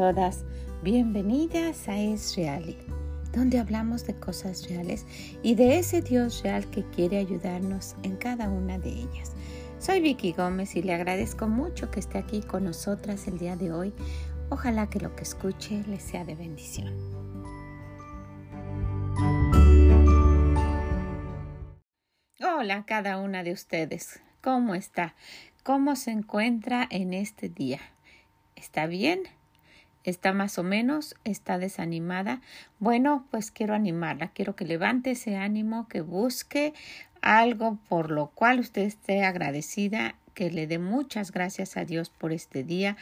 todas, bienvenidas a Es Real, donde hablamos de cosas reales y de ese Dios real que quiere ayudarnos en cada una de ellas. Soy Vicky Gómez y le agradezco mucho que esté aquí con nosotras el día de hoy. Ojalá que lo que escuche le sea de bendición. Hola a cada una de ustedes. ¿Cómo está? ¿Cómo se encuentra en este día? ¿Está bien? ¿Está más o menos? ¿Está desanimada? Bueno, pues quiero animarla, quiero que levante ese ánimo, que busque algo por lo cual usted esté agradecida, que le dé muchas gracias a Dios por este día,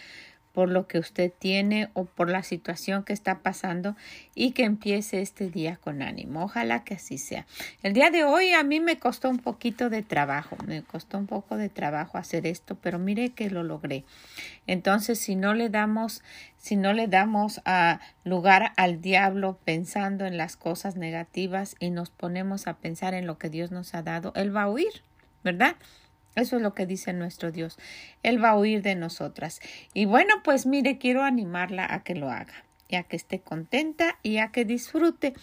por lo que usted tiene o por la situación que está pasando y que empiece este día con ánimo. Ojalá que así sea. El día de hoy a mí me costó un poquito de trabajo, me costó un poco de trabajo hacer esto, pero mire que lo logré. Entonces, si no le damos, si no le damos a lugar al diablo pensando en las cosas negativas y nos ponemos a pensar en lo que Dios nos ha dado, él va a huir, ¿verdad? Eso es lo que dice nuestro Dios. Él va a huir de nosotras. Y bueno, pues mire, quiero animarla a que lo haga y a que esté contenta y a que disfrute.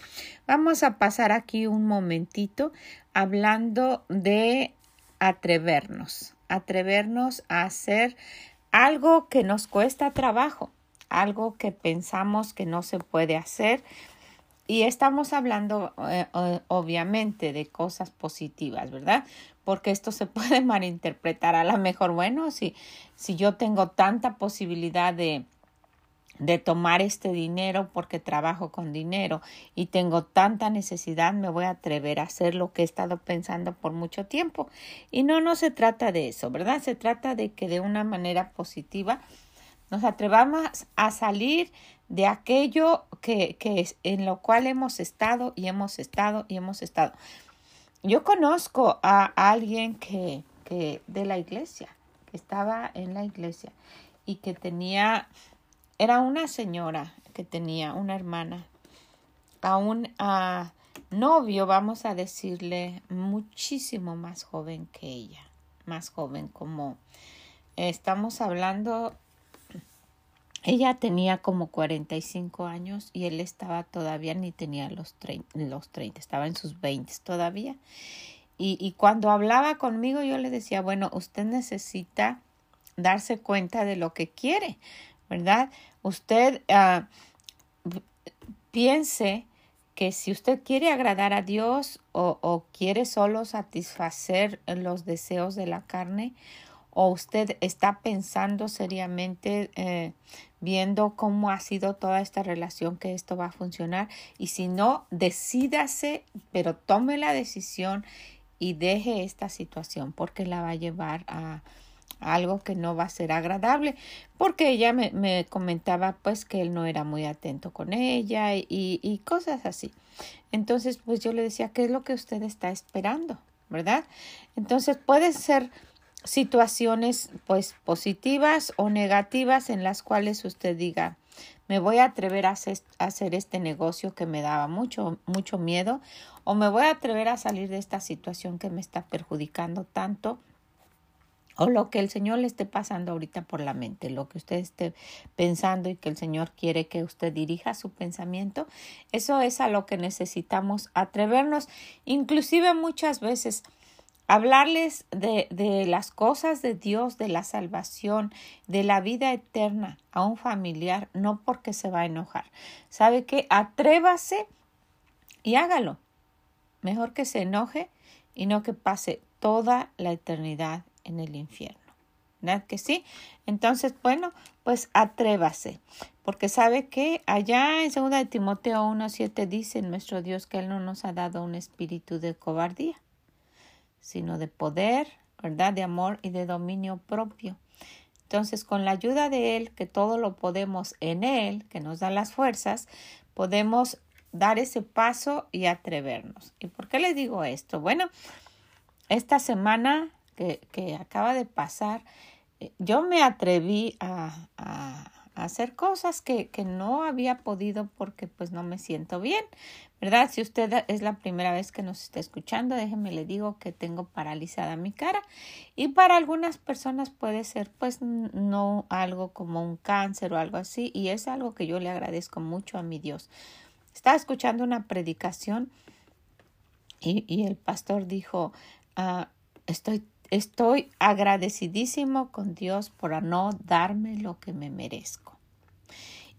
Vamos a pasar aquí un momentito hablando de atrevernos, atrevernos a hacer algo que nos cuesta trabajo, algo que pensamos que no se puede hacer. Y estamos hablando eh, obviamente de cosas positivas, ¿verdad? porque esto se puede malinterpretar. A lo mejor, bueno, si, si yo tengo tanta posibilidad de, de tomar este dinero porque trabajo con dinero y tengo tanta necesidad, me voy a atrever a hacer lo que he estado pensando por mucho tiempo. Y no, no se trata de eso, ¿verdad? Se trata de que de una manera positiva nos atrevamos a salir de aquello que, que en lo cual hemos estado y hemos estado y hemos estado. Yo conozco a alguien que, que de la iglesia, que estaba en la iglesia y que tenía, era una señora que tenía una hermana, a un novio, vamos a decirle, muchísimo más joven que ella, más joven como estamos hablando ella tenía como 45 años y él estaba todavía ni tenía los 30, los 30 estaba en sus 20 todavía. Y, cuando hablaba conmigo yo le decía, bueno, usted necesita darse cuenta de lo que quiere, ¿verdad? Usted uh, piense que si usted quiere agradar a Dios o, o quiere solo satisfacer los deseos de la carne, o usted está pensando seriamente eh, viendo cómo ha sido toda esta relación que esto va a funcionar y si no decídase pero tome la decisión y deje esta situación porque la va a llevar a, algo que no va a ser agradable. Porque ella me, me, comentaba pues que él no era muy atento con ella y, y cosas así. Entonces pues yo le decía qué es lo que usted está esperando verdad entonces puede ser situaciones pues positivas o negativas en las cuales usted diga me voy a atrever a hacer este negocio que me daba mucho mucho miedo o me voy a atrever a salir de esta situación que me está perjudicando tanto o lo que el Señor le esté pasando ahorita por la mente, lo que usted esté pensando y que el Señor quiere que usted dirija su pensamiento, eso es a lo que necesitamos atrevernos, inclusive muchas veces hablarles de, de, las cosas de Dios, de la salvación, de la vida eterna a un familiar, no porque se va a enojar. ¿Sabe qué? Atrévase y hágalo. Mejor que se enoje y no que pase toda la eternidad en el infierno. ¿Verdad que sí? Entonces, bueno, pues atrévase. Porque sabe que allá en 2 de Timoteo 1.7 dice nuestro Dios que Él no nos ha dado un espíritu de cobardía, sino de poder, ¿verdad? De amor y de dominio propio. Entonces, con la ayuda de Él, que todo lo podemos en Él, que nos da las fuerzas, podemos dar ese paso y atrevernos. ¿Y por qué le digo esto? Bueno, esta semana que, acaba de pasar, eh, yo me atreví a, hacer cosas que, que, no había podido porque pues no me siento bien, ¿verdad? Si usted es la primera vez que nos está escuchando, déjeme le digo que tengo paralizada mi cara y para algunas personas puede ser pues no algo como un cáncer o algo así y es algo que yo le agradezco mucho a mi Dios. Estaba escuchando una predicación y, y el pastor dijo, ah, estoy Estoy agradecidísimo con Dios por no darme lo que me merezco.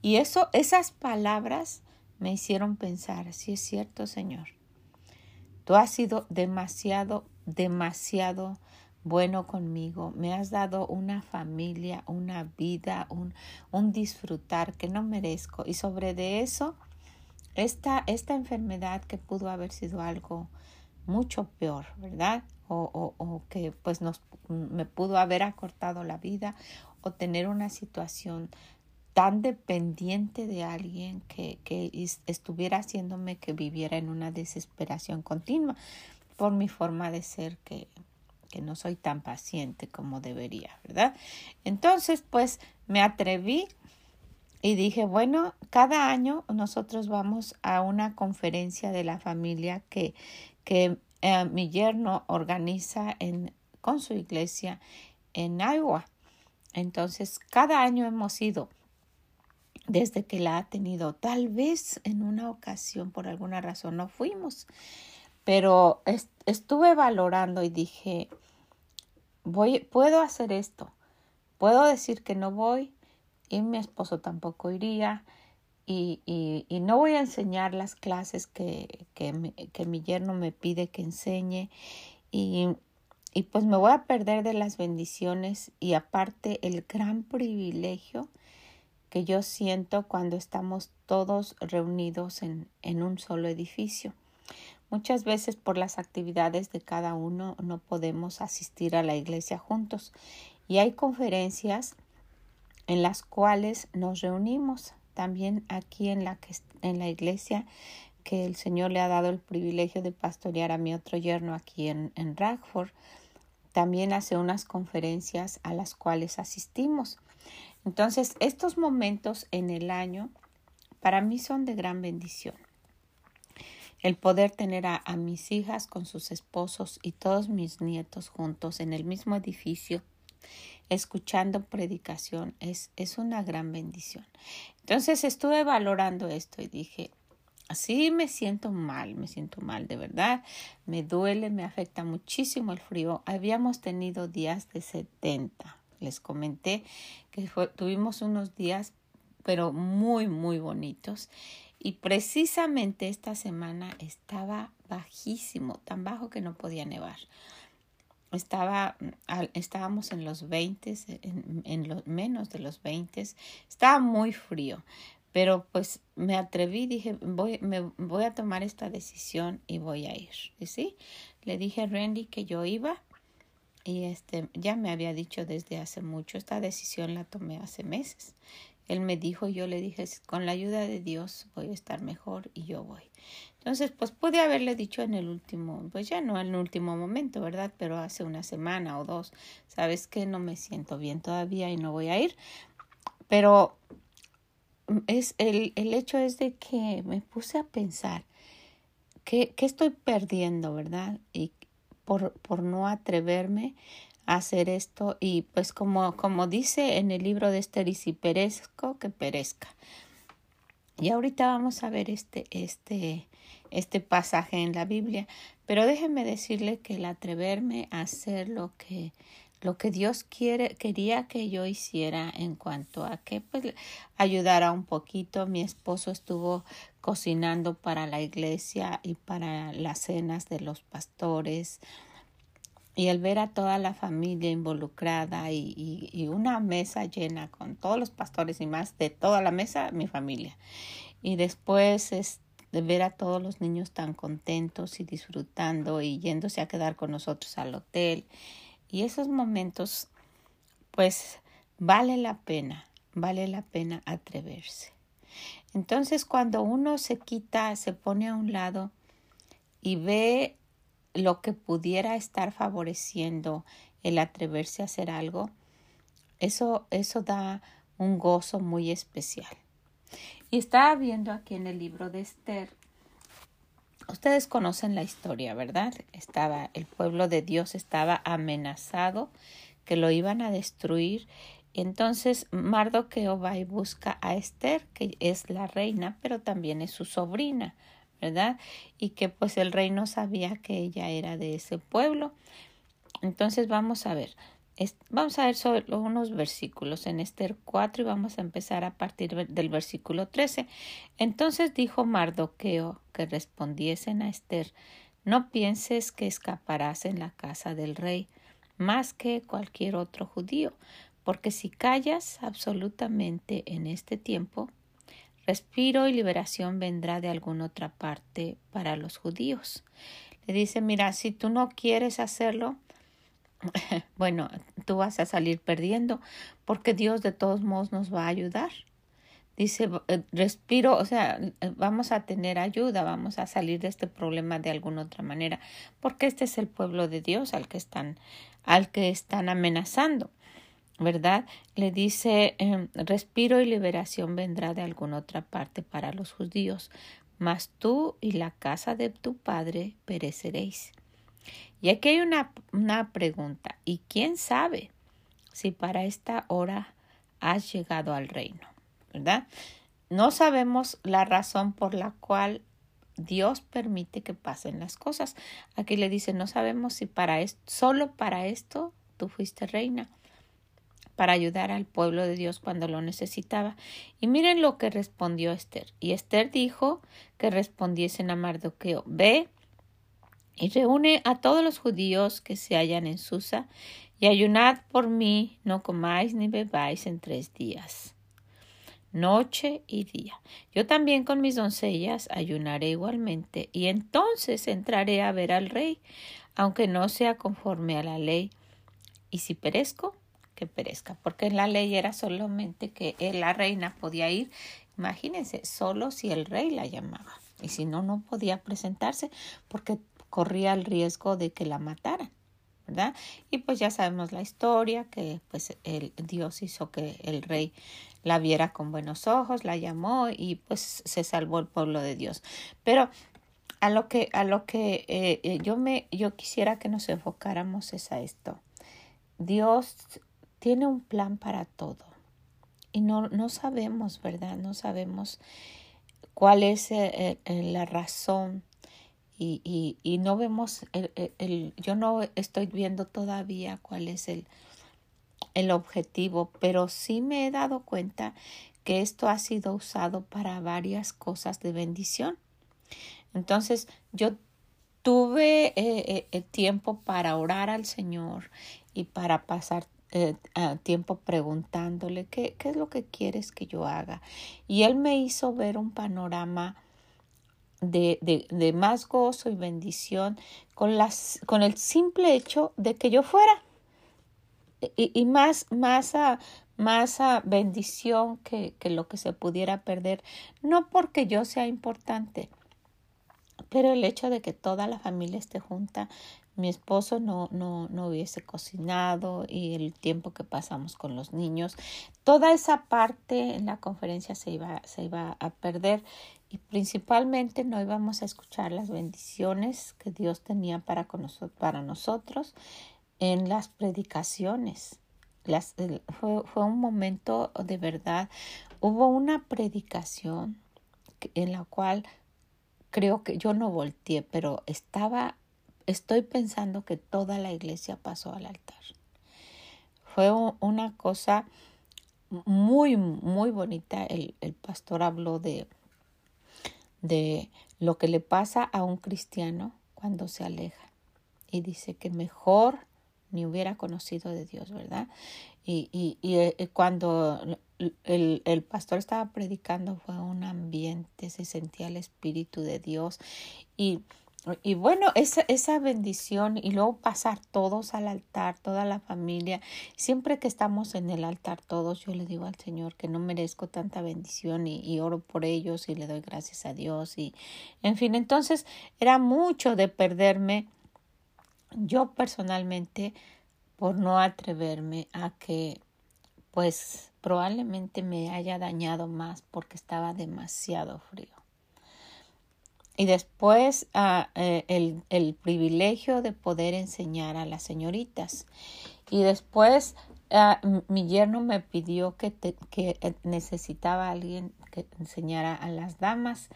Y eso, esas palabras me hicieron pensar, sí es cierto, Señor. Tú has sido demasiado, demasiado bueno conmigo. Me has dado una familia, una vida, un, un disfrutar que no merezco. Y sobre de eso, esta, esta enfermedad que pudo haber sido algo mucho peor, ¿verdad? O, o, que pues nos, me pudo haber acortado la vida o tener una situación tan dependiente de alguien que, que estuviera haciéndome que viviera en una desesperación continua por mi forma de ser que, que no soy tan paciente como debería, ¿verdad? Entonces, pues me atreví y dije, bueno, cada año nosotros vamos a una conferencia de la familia que, que eh, mi yerno organiza en, con su iglesia en Iowa. Entonces, cada año hemos ido desde que la ha tenido. Tal vez en una ocasión, por alguna razón, no fuimos, pero estuve valorando y dije, voy, puedo hacer esto. Puedo decir que no voy y mi esposo tampoco iría y, no voy a enseñar las clases que, mi yerno me pide que enseñe y, pues me voy a perder de las bendiciones y aparte el gran privilegio que yo siento cuando estamos todos reunidos en un solo edificio. Muchas veces por las actividades de cada uno no podemos asistir a la iglesia juntos y hay conferencias en las cuales nos reunimos también aquí en la, iglesia que el Señor le ha dado el privilegio de pastorear a mi otro yerno aquí en, en. También hace unas conferencias a las cuales asistimos. Entonces, estos momentos en el año para mí son de gran bendición. El poder tener a mis hijas con sus esposos y todos mis nietos juntos en el mismo edificio escuchando predicación es, es una gran bendición. Entonces estuve valorando esto y dije, así me siento mal, me siento mal de verdad, me duele, me afecta muchísimo el frío. Habíamos tenido días de 70. Les comenté que tuvimos unos días pero muy, muy bonitos. Y precisamente esta semana estaba bajísimo, tan bajo que no podía nevar estaba, estábamos en los 20, en, en los menos de los 20, estaba muy frío, pero pues me atreví, dije, voy, me voy a tomar esta decisión y voy a ir. ¿Y sí? Le dije a Randy que yo iba y este ya me había dicho desde hace mucho, esta decisión la tomé hace meses. Él me dijo, yo le dije, con la ayuda de Dios voy a estar mejor y yo voy. Entonces, pues pude haberle dicho en el último, pues ya no en el último momento, ¿verdad? Pero hace una semana o dos, sabes que no me siento bien todavía y no voy a ir. Pero es el, el hecho es de que me puse a pensar qué, qué estoy perdiendo, ¿verdad? Y por, por no atreverme a hacer esto y pues como, como dice en el libro de Esther, y si perezco, que perezca. Y ahorita vamos a ver este, este, este pasaje en la Biblia. Pero déjenme decirle que el atreverme a hacer lo que lo que Dios quiere, quería que yo hiciera en cuanto a que pues ayudara un poquito. Mi esposo estuvo cocinando para la iglesia y para las cenas de los pastores. Y el ver a toda la familia involucrada y, y, y una mesa llena con todos los pastores y más de toda la mesa, mi familia. Y después este de ver a todos los niños tan contentos y disfrutando y yéndose a quedar con nosotros al hotel. Y esos momentos, pues, vale la pena, vale la pena atreverse. Entonces, cuando uno se quita, se pone a un lado y ve lo que pudiera estar favoreciendo el atreverse a hacer algo, eso, eso da un gozo muy especial. Y estaba viendo aquí en el libro de Esther, ustedes conocen la historia, ¿verdad? Estaba, el pueblo de Dios estaba amenazado, que lo iban a destruir. Entonces Mardoqueo va y busca a Esther, que es la reina, pero también es su sobrina, ¿verdad? Y que pues el rey no sabía que ella era de ese pueblo. Entonces vamos a ver, vamos a ver solo unos versículos en Esther 4 y vamos a empezar a partir del versículo 13. Entonces dijo Mardoqueo que respondiesen a Esther, no pienses que escaparás en la casa del rey más que cualquier otro judío, porque si callas absolutamente en este tiempo, respiro y liberación vendrá de alguna otra parte para los judíos. Le dice, mira, si tú no quieres hacerlo, bueno, tú vas a salir perdiendo porque Dios de todos modos nos va a ayudar. Dice, eh, respiro, o sea, eh, vamos a tener ayuda, vamos a salir de este problema de alguna otra manera, porque este es el pueblo de Dios al que están, al que están amenazando. ¿verdad? Le dice, em, respiro y liberación vendrá de alguna otra parte para los judíos, mas tú y la casa de tu padre pereceréis. Y aquí hay una, una pregunta, ¿y quién sabe si para esta hora has llegado al reino? ¿Verdad? No sabemos la razón por la cual Dios permite que pasen las cosas. Aquí le dice, no sabemos si para esto, solo para esto tú fuiste reina, para ayudar al pueblo de Dios cuando lo necesitaba. Y miren lo que respondió Esther. Y Esther dijo que respondiesen a Mardoqueo, ve y reúne a todos los judíos que se hallan en Susa, y ayunad por mí, no comáis ni bebáis en tres días, noche y día. Yo también con mis doncellas ayunaré igualmente, y entonces entraré a ver al rey, aunque no sea conforme a la ley. Y si perezco, que perezca, porque en la ley era solamente que la reina podía ir, imagínense, solo si el rey la llamaba, y si no, no podía presentarse, porque corría el riesgo de que la mataran. ¿verdad? Y pues ya sabemos la historia, que pues el Dios hizo que el rey la viera con buenos ojos, la llamó y pues se salvó el pueblo de Dios. Pero a lo que, a lo que eh, eh, yo me, yo quisiera que nos enfocáramos es a esto. Dios tiene un plan para todo. Y no, no sabemos, ¿verdad? No sabemos cuál es eh, la razón y, y, y no vemos, el, el, yo no estoy viendo todavía cuál es el, el objetivo, pero sí me he dado cuenta que esto ha sido usado para varias cosas de bendición. Entonces yo tuve eh, eh, tiempo para orar al Señor y para pasar eh, tiempo preguntándole ¿qué, qué es lo que quieres que yo haga. Y Él me hizo ver un panorama de, de, de más gozo y bendición con, las, con el simple hecho de que yo fuera. Y, y más, más, a, más a bendición que, que lo que se pudiera perder, no porque yo sea importante, pero el hecho de que toda la familia esté junta, mi esposo no, no, no hubiese cocinado y el tiempo que pasamos con los niños, toda esa parte en la conferencia se iba, se iba a perder y principalmente no íbamos a escuchar las bendiciones que Dios tenía para, con para nosotros en las predicaciones. Las, fue, fue un momento de verdad. Hubo una predicación en la cual creo que yo no volteé, pero estaba, estoy pensando que toda la iglesia pasó al altar. Fue una cosa muy, muy bonita. El, el pastor habló de de lo que le pasa a un cristiano cuando se aleja. Y dice que mejor ni hubiera conocido de Dios, ¿verdad? Y, y, y eh, cuando el, el, pastor estaba predicando fue un ambiente, se sentía el Espíritu de Dios y y bueno, esa, esa bendición y luego pasar todos al altar, toda la familia. Siempre que estamos en el altar todos, yo le digo al Señor que no merezco tanta bendición y, y oro por ellos y le doy gracias a Dios. Y en fin, entonces era mucho de perderme yo personalmente por no atreverme a que pues probablemente me haya dañado más porque estaba demasiado frío. Y después ah, eh, el, el, privilegio de poder enseñar a las señoritas. Y después ah, mi yerno me pidió que, que eh, necesitaba a alguien que enseñara a las damas.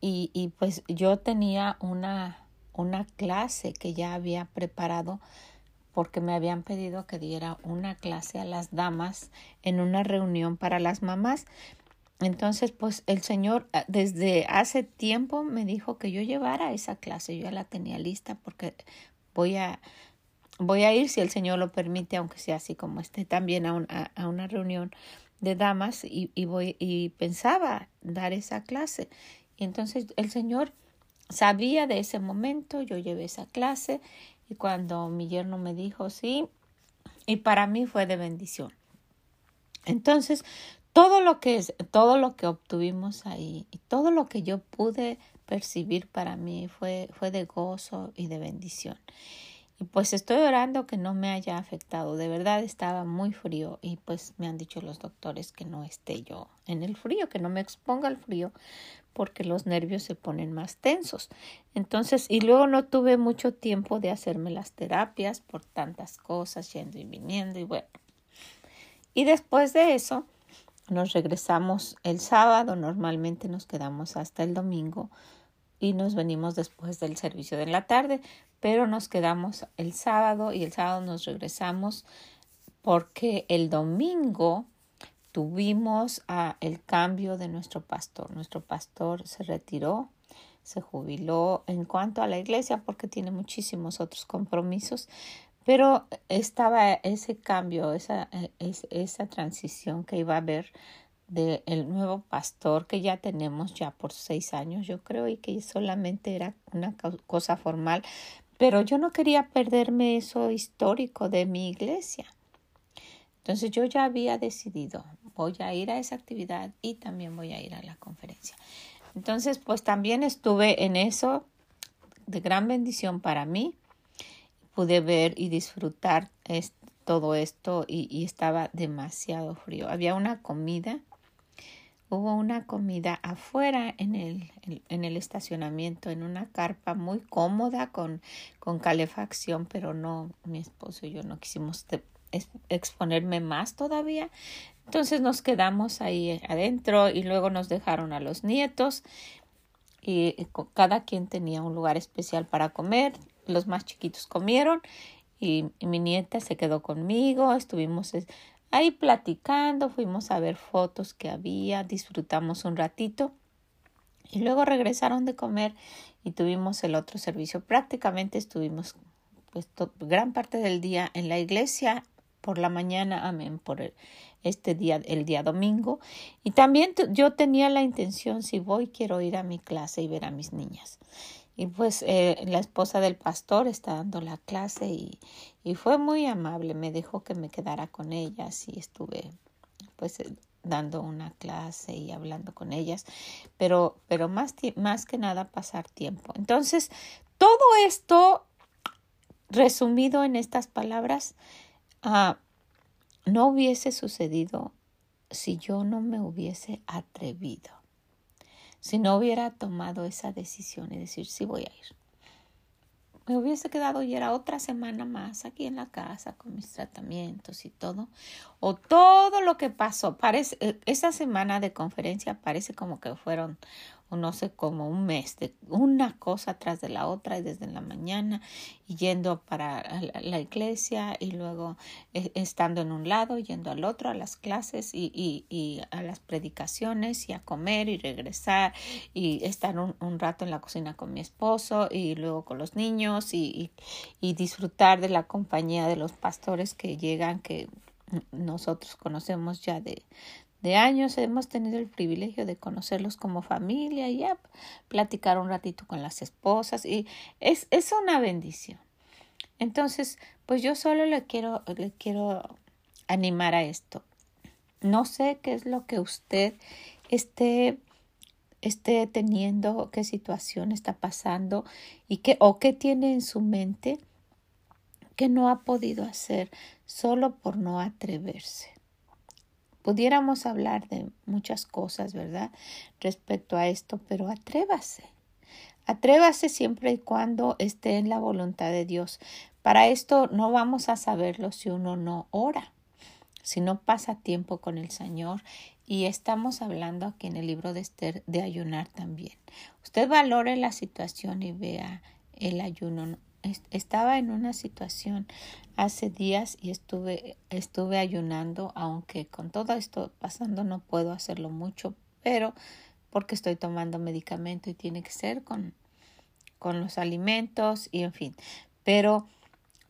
Y, y pues yo tenía una, una clase que ya había preparado porque me habían pedido que diera una clase a las damas en una reunión para las mamás. Entonces, pues el Señor ah, desde hace tiempo me dijo que yo llevara esa clase. Yo ya la tenía lista porque voy a, voy a ir si el Señor lo permite, aunque sea así como esté también a, a, una reunión de damas y, y, voy y pensaba dar esa clase. Y entonces el Señor sabía de ese momento, yo llevé esa clase y cuando mi yerno me dijo sí, y para mí fue de bendición. Entonces, todo lo que todo lo que obtuvimos ahí y todo lo que yo pude percibir para mí fue, fue de gozo y de bendición. Y pues estoy orando que no me haya afectado. De verdad estaba muy frío y pues me han dicho los doctores que no esté yo en el frío, que no me exponga al frío porque los nervios se ponen más tensos. Entonces, y luego no tuve mucho tiempo de hacerme las terapias por tantas cosas, yendo y viniendo y bueno. Y después de eso, nos regresamos el sábado, normalmente nos quedamos hasta el domingo y nos venimos después del servicio de la tarde, pero nos quedamos el sábado y el sábado nos regresamos porque el domingo tuvimos a el cambio de nuestro pastor. Nuestro pastor se retiró, se jubiló en cuanto a la iglesia porque tiene muchísimos otros compromisos, pero estaba ese cambio, esa, e, esa transición que iba a haber del el nuevo pastor que ya tenemos ya por seis años, yo creo, y que solamente era una cosa formal, pero yo no quería perderme eso histórico de mi iglesia. Entonces yo ya había decidido, voy a ir a esa actividad y también voy a ir a la conferencia. Entonces, pues también estuve en eso de gran bendición para mí pude ver y disfrutar todo esto y, estaba demasiado frío. Había una comida, hubo una comida afuera en el, en el estacionamiento, en una carpa muy cómoda con, con calefacción, pero no, mi esposo y yo no quisimos exponerme más todavía. Entonces nos quedamos ahí adentro y luego nos dejaron a los nietos y cada quien tenía un lugar especial para comer los más chiquitos comieron y, mi nieta se quedó conmigo, estuvimos ahí platicando, fuimos a ver fotos que había, disfrutamos un ratito y luego regresaron de comer y tuvimos el otro servicio. Prácticamente estuvimos pues gran parte del día en la iglesia por la mañana, amén, por este día, el día domingo. Y también yo tenía la intención, si voy, quiero ir a mi clase y ver a mis niñas. Y pues eh, la esposa del pastor está dando la clase y, y, fue muy amable, me dejó que me quedara con ellas y estuve pues eh, dando una clase y hablando con ellas, pero, pero más, más que nada pasar tiempo. Entonces, todo esto resumido en estas palabras, ah, no hubiese sucedido si yo no me hubiese atrevido si no hubiera tomado esa decisión y decir, sí voy a ir. Me hubiese quedado y era otra semana más aquí en la casa con mis tratamientos y todo. O todo lo que pasó. Parece, eh, esa semana de conferencia parece como que fueron o no sé, como un mes de una cosa tras de la otra y desde la mañana yendo para la iglesia y luego eh, estando en un lado, yendo al otro a las clases y, y, y, a las predicaciones y a comer y regresar y estar un, un, rato en la cocina con mi esposo y luego con los niños y, y disfrutar de la compañía de los pastores que llegan que nosotros conocemos ya de, de años hemos tenido el privilegio de conocerlos como familia y ya platicar un ratito con las esposas y es, es una bendición. Entonces, pues yo solo le quiero, le quiero animar a esto. No sé qué es lo que usted esté, esté teniendo, qué situación está pasando y qué, o qué tiene en su mente que no ha podido hacer solo por no atreverse pudiéramos hablar de muchas cosas, ¿verdad? Respecto a esto, pero atrévase. Atrévase siempre y cuando esté en la voluntad de Dios. Para esto no vamos a saberlo si uno no ora, si no pasa tiempo con el Señor. Y estamos hablando aquí en el libro de Esther de ayunar también. Usted valore la situación y vea el ayuno. Estaba en una situación hace días y estuve, estuve ayunando, aunque con todo esto pasando no puedo hacerlo mucho, pero porque estoy tomando medicamento y tiene que ser con, con los alimentos y en fin. Pero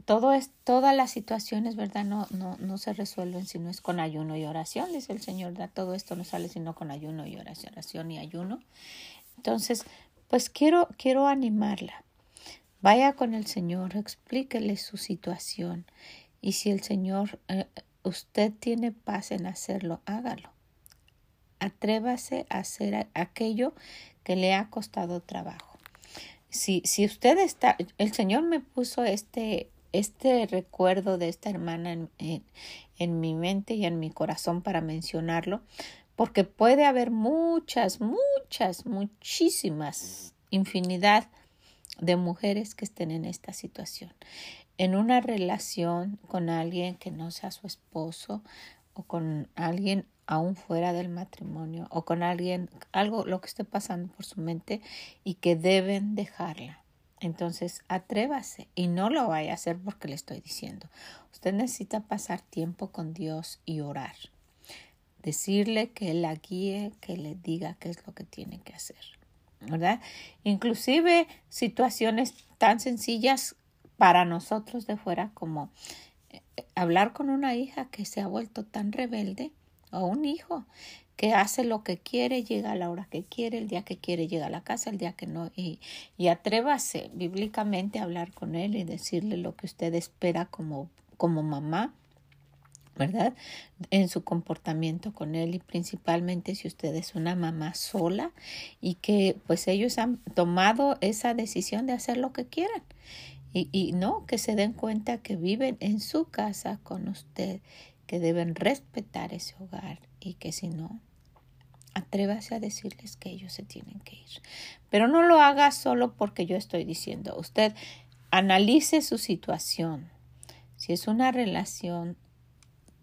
todo es, todas las situaciones, ¿verdad? No, no, no se resuelven si no es con ayuno y oración, dice el Señor. Todo esto no sale sino con ayuno y oración, oración y ayuno. Entonces, pues quiero, quiero animarla. Vaya con el Señor, explíquele su situación. Y si el Señor, eh, usted tiene paz en hacerlo, hágalo atrévase a hacer aquello que le ha costado trabajo. Si, si usted está, el Señor me puso este, este recuerdo de esta hermana en, en, mi mente y en mi corazón para mencionarlo, porque puede haber muchas, muchas, muchísimas, infinidad de mujeres que estén en esta situación, en una relación con alguien que no sea su esposo o con alguien aún fuera del matrimonio o con alguien, algo, lo que esté pasando por su mente y que deben dejarla. Entonces, atrévase y no lo vaya a hacer porque le estoy diciendo. Usted necesita pasar tiempo con Dios y orar. Decirle que la guíe, que le diga qué es lo que tiene que hacer. ¿Verdad? Inclusive situaciones tan sencillas para nosotros de fuera como eh, hablar con una hija que se ha vuelto tan rebelde o un hijo que hace lo que quiere, llega a la hora que quiere, el día que quiere llega a la casa, el día que no, y, y atrévase bíblicamente a hablar con él y decirle lo que usted espera como, como mamá, ¿verdad? En su comportamiento con él y principalmente si usted es una mamá sola y que pues ellos han tomado esa decisión de hacer lo que quieran. Y, y no, que se den cuenta que viven en su casa con usted que deben respetar ese hogar y que si no, atrévase a decirles que ellos se tienen que ir. Pero no lo haga solo porque yo estoy diciendo. Usted analice su situación. Si es una relación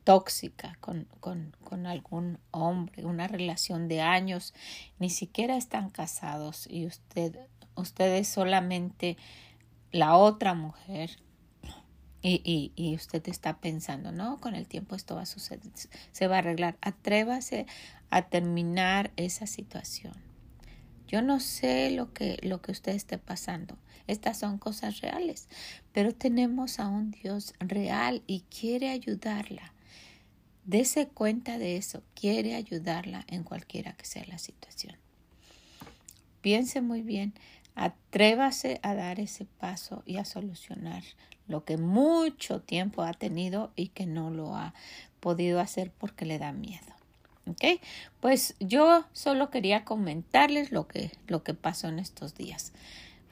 tóxica con, con, con, algún hombre, una relación de años, ni siquiera están casados y usted, usted es solamente la otra mujer y, y, usted está pensando, no, con el tiempo esto va a suceder, se va a arreglar. Atrévase a terminar esa situación. Yo no sé lo que, lo que usted esté pasando. Estas son cosas reales, pero tenemos a un Dios real y quiere ayudarla. Dese cuenta de eso, quiere ayudarla en cualquiera que sea la situación. Piense muy bien, atrévase a dar ese paso y a solucionar lo que mucho tiempo ha tenido y que no lo ha podido hacer porque le da miedo. ¿Ok? Pues yo solo quería comentarles lo que, lo que pasó en estos días.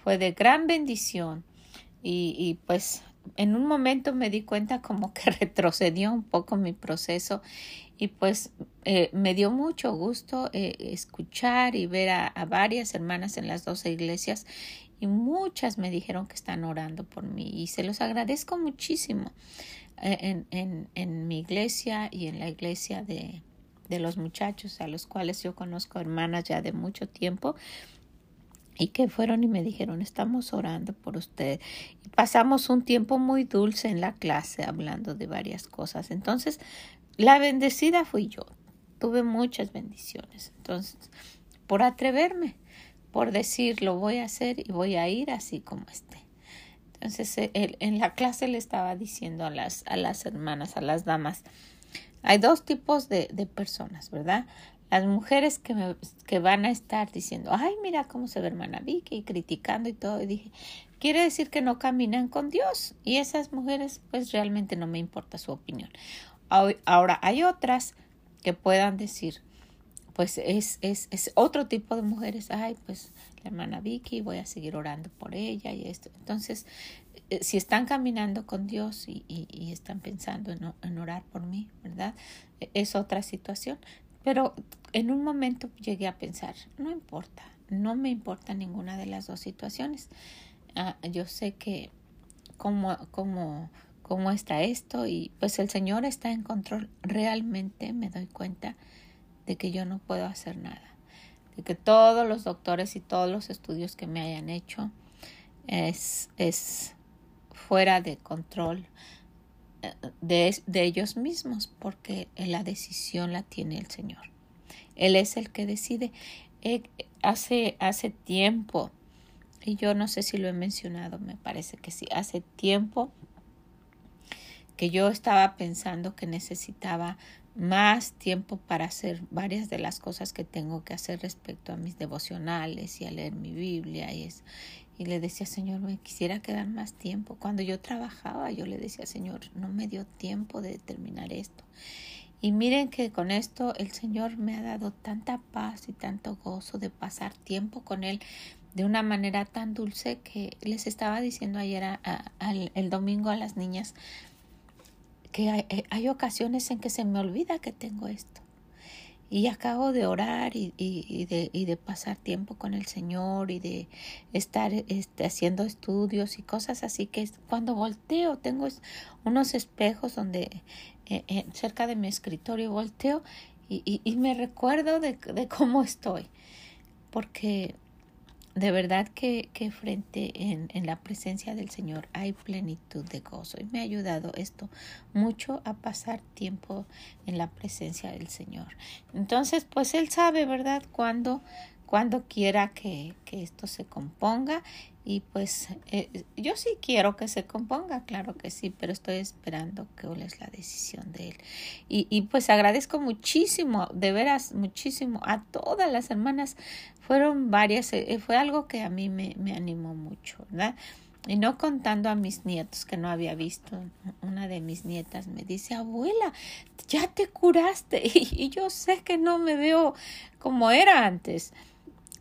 Fue de gran bendición y, y pues en un momento me di cuenta como que retrocedió un poco mi proceso y pues eh, me dio mucho gusto eh, escuchar y ver a, varias hermanas en las doce iglesias y muchas me dijeron que están orando por mí y se los agradezco muchísimo eh, en, en, en mi iglesia y en la iglesia de, de los muchachos a los cuales yo conozco hermanas ya de mucho tiempo y que fueron y me dijeron estamos orando por usted y pasamos un tiempo muy dulce en la clase hablando de varias cosas entonces la bendecida fui yo tuve muchas bendiciones entonces por atreverme por decir lo voy a hacer y voy a ir así como esté. Entonces él, en la clase le estaba diciendo a las, a las hermanas, a las damas, hay dos tipos de, de personas, ¿verdad? Las mujeres que, me, que van a estar diciendo, ay, mira cómo se ve hermana Vicky, y criticando y todo. Y dije, quiere decir que no caminan con Dios. Y esas mujeres, pues realmente no me importa su opinión. Ahora, hay otras que puedan decir, pues es, es, otro tipo de mujeres. Ay, pues la hermana Vicky, voy a seguir orando por ella y esto. Entonces, eh, si están caminando con Dios y, están pensando en, orar por mí, ¿verdad? E, es otra situación. Pero en un momento llegué a pensar, no importa, no me importa ninguna de las dos situaciones. Ah, yo sé que cómo, cómo, cómo está esto y pues el Señor está en control. Realmente me doy cuenta de que yo no puedo hacer nada. De que todos los doctores y todos los estudios que me hayan hecho es, es fuera de control de, de ellos mismos porque la decisión la tiene el Señor. Él es el que decide. Eh, hace, hace tiempo, y yo no sé si lo he mencionado, me parece que sí, hace tiempo que yo estaba pensando que necesitaba más tiempo para hacer varias de las cosas que tengo que hacer respecto a mis devocionales y a leer mi Biblia y es y le decía Señor me quisiera quedar más tiempo cuando yo trabajaba yo le decía Señor no me dio tiempo de terminar esto y miren que con esto el Señor me ha dado tanta paz y tanto gozo de pasar tiempo con Él de una manera tan dulce que les estaba diciendo ayer el domingo a las niñas que eh, hay, ocasiones en que se me olvida que tengo esto. Y acabo de orar y, de, pasar tiempo con el Señor y de estar este, haciendo estudios y cosas así que cuando volteo tengo unos espejos donde eh, eh, cerca de mi escritorio volteo y, me recuerdo de cómo estoy. Porque de verdad que, que frente en, en, la presencia del Señor hay plenitud de gozo y me ha ayudado esto mucho a pasar tiempo en la presencia del Señor. Entonces, pues Él sabe, ¿verdad?, cuándo cuando quiera que, esto se componga y pues eh, yo sí quiero que se componga, claro que sí, pero estoy esperando que es la decisión de él. Y, y pues agradezco muchísimo, de veras muchísimo a todas las hermanas, fueron varias, eh, fue algo que a mí me, me animó mucho, ¿verdad? Y no contando a mis nietos que no había visto. Una de mis nietas me dice, abuela, ya te curaste. y yo sé que no me veo como era antes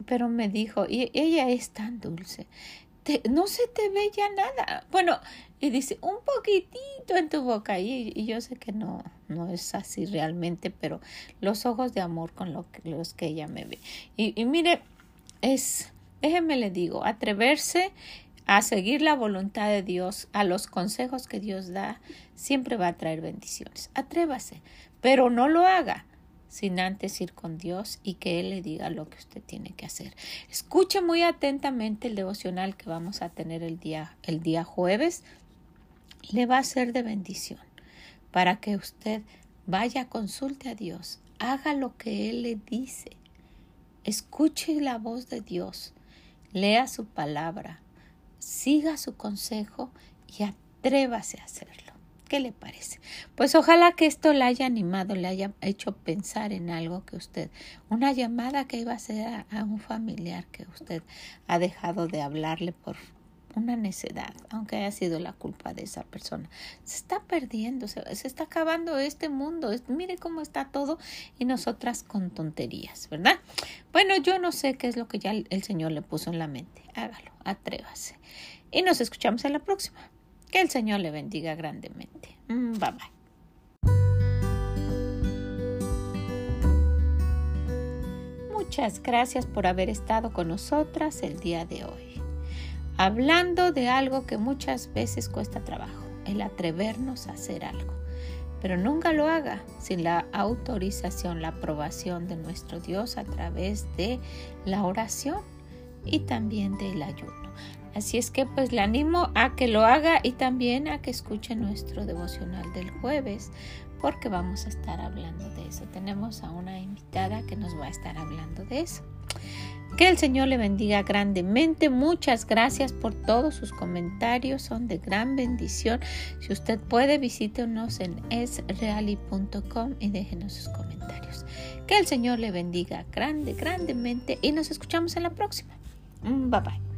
pero me dijo, y ella es tan dulce, no se te ve ya nada. Bueno, y dice, un poquitito en tu boca. Y, y, yo sé que no, no es así realmente, pero los ojos de amor con lo que, los que ella me ve. Y, y mire, es, déjeme le digo, atreverse a seguir la voluntad de Dios, a los consejos que Dios da, siempre va a traer bendiciones. Atrévase, pero no lo haga sin antes ir con Dios y que Él le diga lo que usted tiene que hacer. Escuche muy atentamente el devocional que vamos a tener el día, el día jueves. Le va a ser de bendición para que usted vaya, consulte a Dios, haga lo que Él le dice, escuche la voz de Dios, lea su palabra, siga su consejo y atrévase a hacerlo. ¿Qué le parece? Pues ojalá que esto le haya animado, le haya hecho pensar en algo que usted, una llamada que iba a hacer a, un familiar que usted ha dejado de hablarle por una necedad, aunque haya sido la culpa de esa persona. Se está perdiendo, se, está acabando este mundo. mire cómo está todo y nosotras con tonterías, ¿verdad? Bueno, yo no sé qué es lo que ya el Señor le puso en la mente. Hágalo, atrévase. Y nos escuchamos en la próxima. Que el Señor le bendiga grandemente. Mm, bye bye. Muchas gracias por haber estado con nosotras el día de hoy. Hablando de algo que muchas veces cuesta trabajo, el atrevernos a hacer algo. Pero nunca lo haga sin la autorización, la aprobación de nuestro Dios a través de la oración y también del ayuno. Así es que pues le animo a que lo haga y también a que escuche nuestro devocional del jueves porque vamos a estar hablando de eso. Tenemos a una invitada que nos va a estar hablando de eso. Que el Señor le bendiga grandemente. Muchas gracias por todos sus comentarios. Son de gran bendición. Si usted puede, visítenos en esreali.com y déjenos sus comentarios. Que el Señor le bendiga grande, grandemente y nos escuchamos en la próxima. Bye bye.